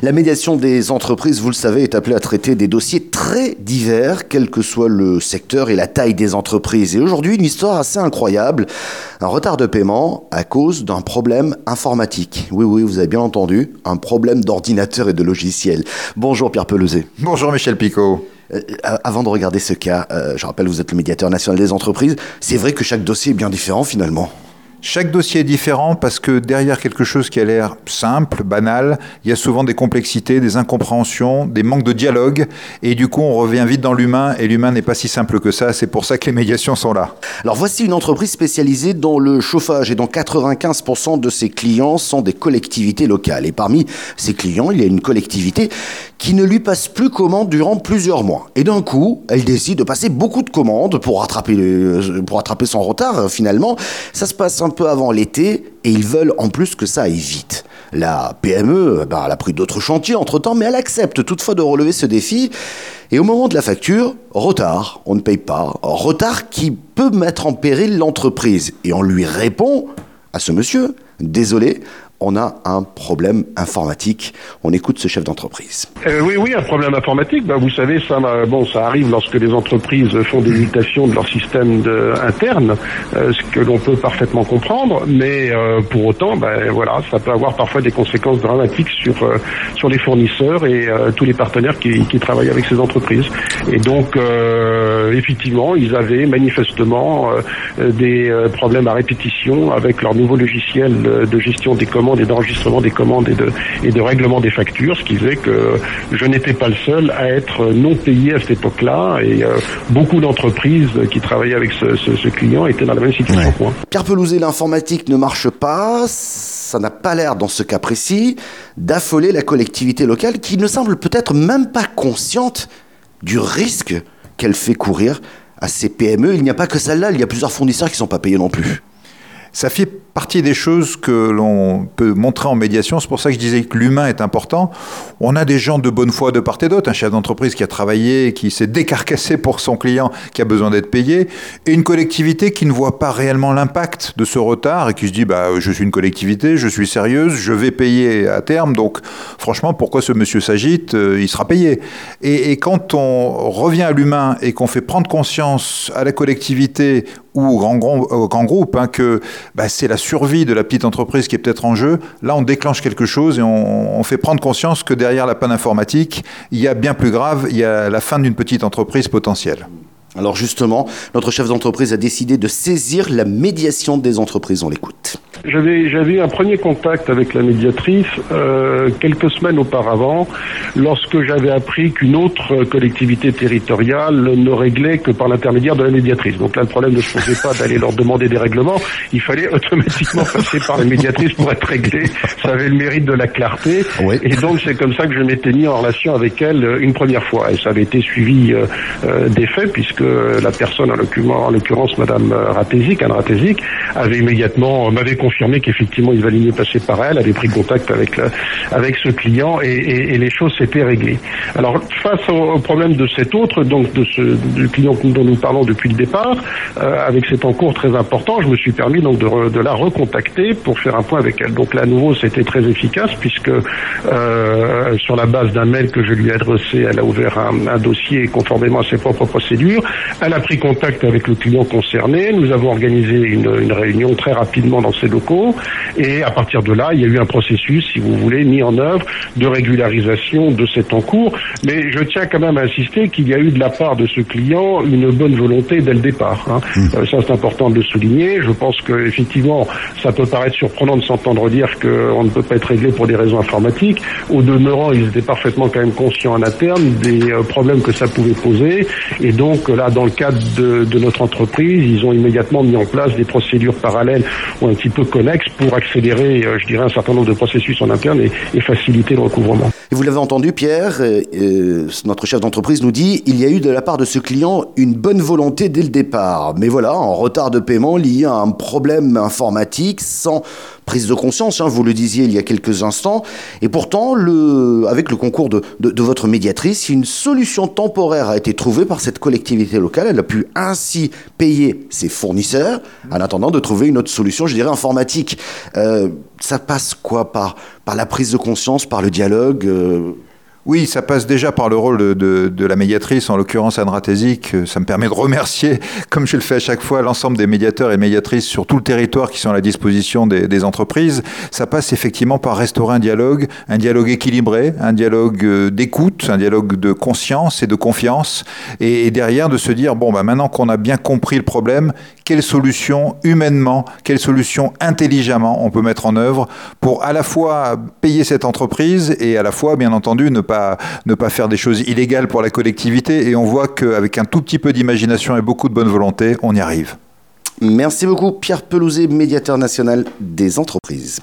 La médiation des entreprises, vous le savez, est appelée à traiter des dossiers très divers, quel que soit le secteur et la taille des entreprises. Et aujourd'hui, une histoire assez incroyable. Un retard de paiement à cause d'un problème informatique. Oui, oui, vous avez bien entendu, un problème d'ordinateur et de logiciel. Bonjour Pierre Pelouzet. Bonjour Michel Picot. Euh, avant de regarder ce cas, euh, je rappelle, vous êtes le médiateur national des entreprises. C'est vrai que chaque dossier est bien différent finalement. Chaque dossier est différent parce que derrière quelque chose qui a l'air simple, banal, il y a souvent des complexités, des incompréhensions, des manques de dialogue. Et du coup, on revient vite dans l'humain et l'humain n'est pas si simple que ça. C'est pour ça que les médiations sont là. Alors voici une entreprise spécialisée dans le chauffage et dont 95% de ses clients sont des collectivités locales. Et parmi ces clients, il y a une collectivité qui ne lui passe plus commande durant plusieurs mois. Et d'un coup, elle décide de passer beaucoup de commandes pour rattraper, pour rattraper son retard finalement. Ça se passe peu avant l'été et ils veulent en plus que ça aille vite. La PME, bah, elle a pris d'autres chantiers entre-temps, mais elle accepte toutefois de relever ce défi. Et au moment de la facture, retard, on ne paye pas. Retard qui peut mettre en péril l'entreprise. Et on lui répond à ce monsieur, désolé, on a un problème informatique. On écoute ce chef d'entreprise. Euh, oui, oui, un problème informatique. Ben, vous savez, ça, bon, ça arrive lorsque les entreprises font des mutations de leur système de, interne, euh, ce que l'on peut parfaitement comprendre. Mais euh, pour autant, ben, voilà, ça peut avoir parfois des conséquences dramatiques sur les fournisseurs et tous les partenaires qui, travaillent avec ces entreprises. Et donc, effectivement, ils avaient manifestement des problèmes à répétition avec leur nouveau logiciel de gestion des commandes et d'enregistrement des commandes et de, et de règlement des factures, ce qui faisait que je n'étais pas le seul à être non payé à cette époque-là et euh, beaucoup d'entreprises qui travaillaient avec ce, client étaient dans la même situation que moi. Pierre Pelouzet, l'informatique ne marche pas, ça n'a pas l'air dans ce cas précis d'affoler la collectivité locale qui ne semble peut-être même pas consciente du risque qu'elle fait courir à ces PME. Il n'y a pas que celle-là, il y a plusieurs fournisseurs qui ne sont pas payés non plus. Ça fait partie des choses que l'on peut montrer en médiation. C'est pour ça que je disais que l'humain est important. On a des gens de bonne foi de part et d'autre, un chef d'entreprise qui a travaillé, qui s'est décarcassé pour son client, qui a besoin d'être payé, et une collectivité qui ne voit pas réellement l'impact de ce retard et qui se dit bah, je suis une collectivité, je suis sérieuse, je vais payer à terme, donc franchement, pourquoi ce monsieur s'agite euh, Il sera payé. Et, quand on revient à l'humain et qu'on fait prendre conscience à la collectivité ou au grand, grand groupe hein, que bah, c'est la survie de la petite entreprise qui est peut-être en jeu, là on déclenche quelque chose et on, fait prendre conscience que derrière la panne informatique, il y a bien plus grave, il y a la fin d'une petite entreprise potentielle. Alors justement, notre chef d'entreprise a décidé de saisir la médiation des entreprises. On l'écoute. J'avais j'avais eu un premier contact avec la médiatrice euh, quelques semaines auparavant, lorsque j'avais appris qu'une autre collectivité territoriale ne réglait que par l'intermédiaire de la médiatrice. Donc là, le problème ne se posait pas d'aller leur demander des règlements, il fallait automatiquement passer par la médiatrice pour être réglé. Ça avait le mérite de la clarté, et donc c'est comme ça que je m'étais mis en relation avec elle euh, une première fois, et ça avait été suivi euh, euh des faits puisque la personne, en l'occurrence Madame Ratézic, Anne Ratézic, avait immédiatement m'avait qu'effectivement il valait mieux par elle, avait pris contact avec avec ce client et, les choses s'étaient réglées. Alors face au, problème de cet autre, donc de ce du client dont nous parlons depuis le départ, euh, avec cet encours très important, je me suis permis donc de, de, la recontacter pour faire un point avec elle. Donc là à nouveau c'était très efficace puisque euh, sur la base d'un mail que je lui ai adressé, elle a ouvert un, un dossier conformément à ses propres procédures. Elle a pris contact avec le client concerné. Nous avons organisé une, une réunion très rapidement dans ses locaux. Et à partir de là, il y a eu un processus, si vous voulez, mis en œuvre de régularisation de cet encours. Mais je tiens quand même à insister qu'il y a eu de la part de ce client une bonne volonté dès le départ. Hein. Mmh. Euh, ça, c'est important de le souligner. Je pense que effectivement, ça peut paraître surprenant de s'entendre dire qu'on ne peut pas être réglé pour des raisons informatiques. Au demeurant, ils étaient parfaitement quand même conscients en interne des euh, problèmes que ça pouvait poser. Et donc là, dans le cadre de, notre entreprise, ils ont immédiatement mis en place des procédures parallèles ou un petit peu connexes pour accélérer, euh, je dirais, un certain nombre de processus en interne et, et faciliter le recouvrement. Et vous l'avez entendu, Pierre, euh, euh, notre chef d'entreprise nous dit il y a eu de la part de ce client une bonne volonté dès le départ. Mais voilà, en retard de paiement lié à un problème informatique sans prise de conscience, hein, vous le disiez il y a quelques instants. Et pourtant, le, avec le concours de, de, votre médiatrice, une solution temporaire a été trouvée par cette collectivité locale. Elle a pu ainsi payer ses fournisseurs en attendant de trouver une autre solution, je dirais, informatique. Euh, ça passe quoi par, par la prise de conscience, par le dialogue euh, oui, ça passe déjà par le rôle de, la médiatrice, en l'occurrence Anne Ratésic. Ça me permet de remercier, comme je le fais à chaque fois, l'ensemble des médiateurs et médiatrices sur tout le territoire qui sont à la disposition des, entreprises. Ça passe effectivement par restaurer un dialogue, un dialogue équilibré, un dialogue euh, d'écoute, un dialogue de conscience et de confiance. Et, derrière, de se dire, bon, bah, maintenant qu'on a bien compris le problème, quelle solution humainement, quelle solution intelligemment on peut mettre en œuvre pour à la fois payer cette entreprise et à la fois, bien entendu, ne ne pas faire des choses illégales pour la collectivité. Et on voit qu'avec un tout petit peu d'imagination et beaucoup de bonne volonté, on y arrive. Merci beaucoup Pierre Pelouzet, médiateur national des entreprises.